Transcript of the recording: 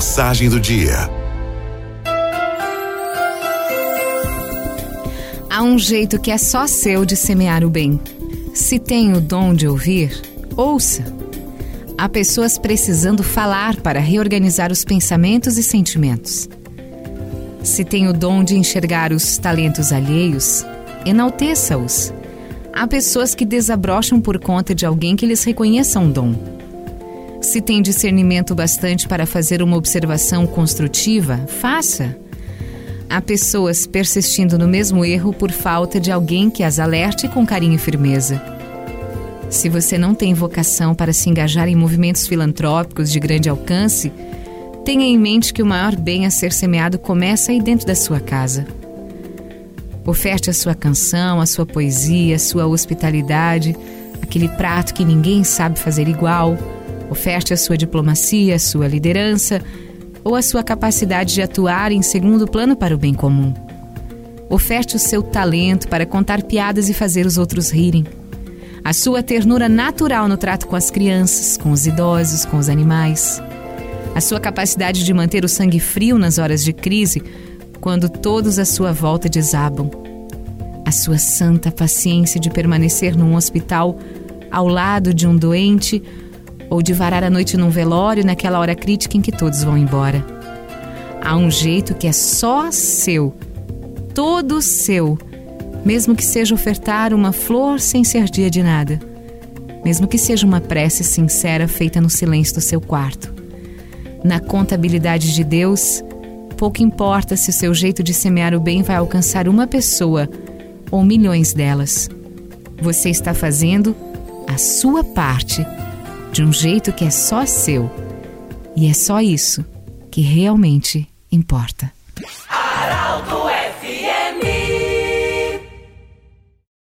Mensagem do dia. Há um jeito que é só seu de semear o bem. Se tem o dom de ouvir, ouça. Há pessoas precisando falar para reorganizar os pensamentos e sentimentos. Se tem o dom de enxergar os talentos alheios, enalteça-os. Há pessoas que desabrocham por conta de alguém que lhes reconheça um dom. Se tem discernimento bastante para fazer uma observação construtiva, faça. Há pessoas persistindo no mesmo erro por falta de alguém que as alerte com carinho e firmeza. Se você não tem vocação para se engajar em movimentos filantrópicos de grande alcance, tenha em mente que o maior bem a ser semeado começa aí dentro da sua casa. Oferte a sua canção, a sua poesia, a sua hospitalidade, aquele prato que ninguém sabe fazer igual. Oferte a sua diplomacia, a sua liderança ou a sua capacidade de atuar em segundo plano para o bem comum. Oferte o seu talento para contar piadas e fazer os outros rirem. A sua ternura natural no trato com as crianças, com os idosos, com os animais. A sua capacidade de manter o sangue frio nas horas de crise quando todos à sua volta desabam. A sua santa paciência de permanecer num hospital ao lado de um doente ou de varar a noite num velório naquela hora crítica em que todos vão embora. Há um jeito que é só seu, todo seu, mesmo que seja ofertar uma flor sem ser dia de nada, mesmo que seja uma prece sincera feita no silêncio do seu quarto. Na contabilidade de Deus, pouco importa se o seu jeito de semear o bem vai alcançar uma pessoa ou milhões delas. Você está fazendo a sua parte de um jeito que é só seu. E é só isso que realmente importa.